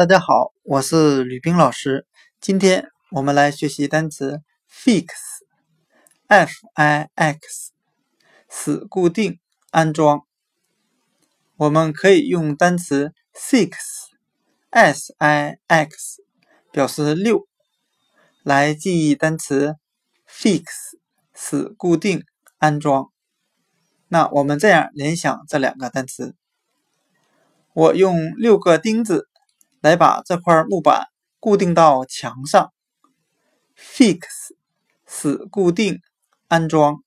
大家好，我是吕冰老师。今天我们来学习单词 fix，f i x，死固定、安装。我们可以用单词 six，s i x，表示六，来记忆单词 fix，死固定、安装。那我们这样联想这两个单词：我用六个钉子。来把这块木板固定到墙上，fix 死固定安装。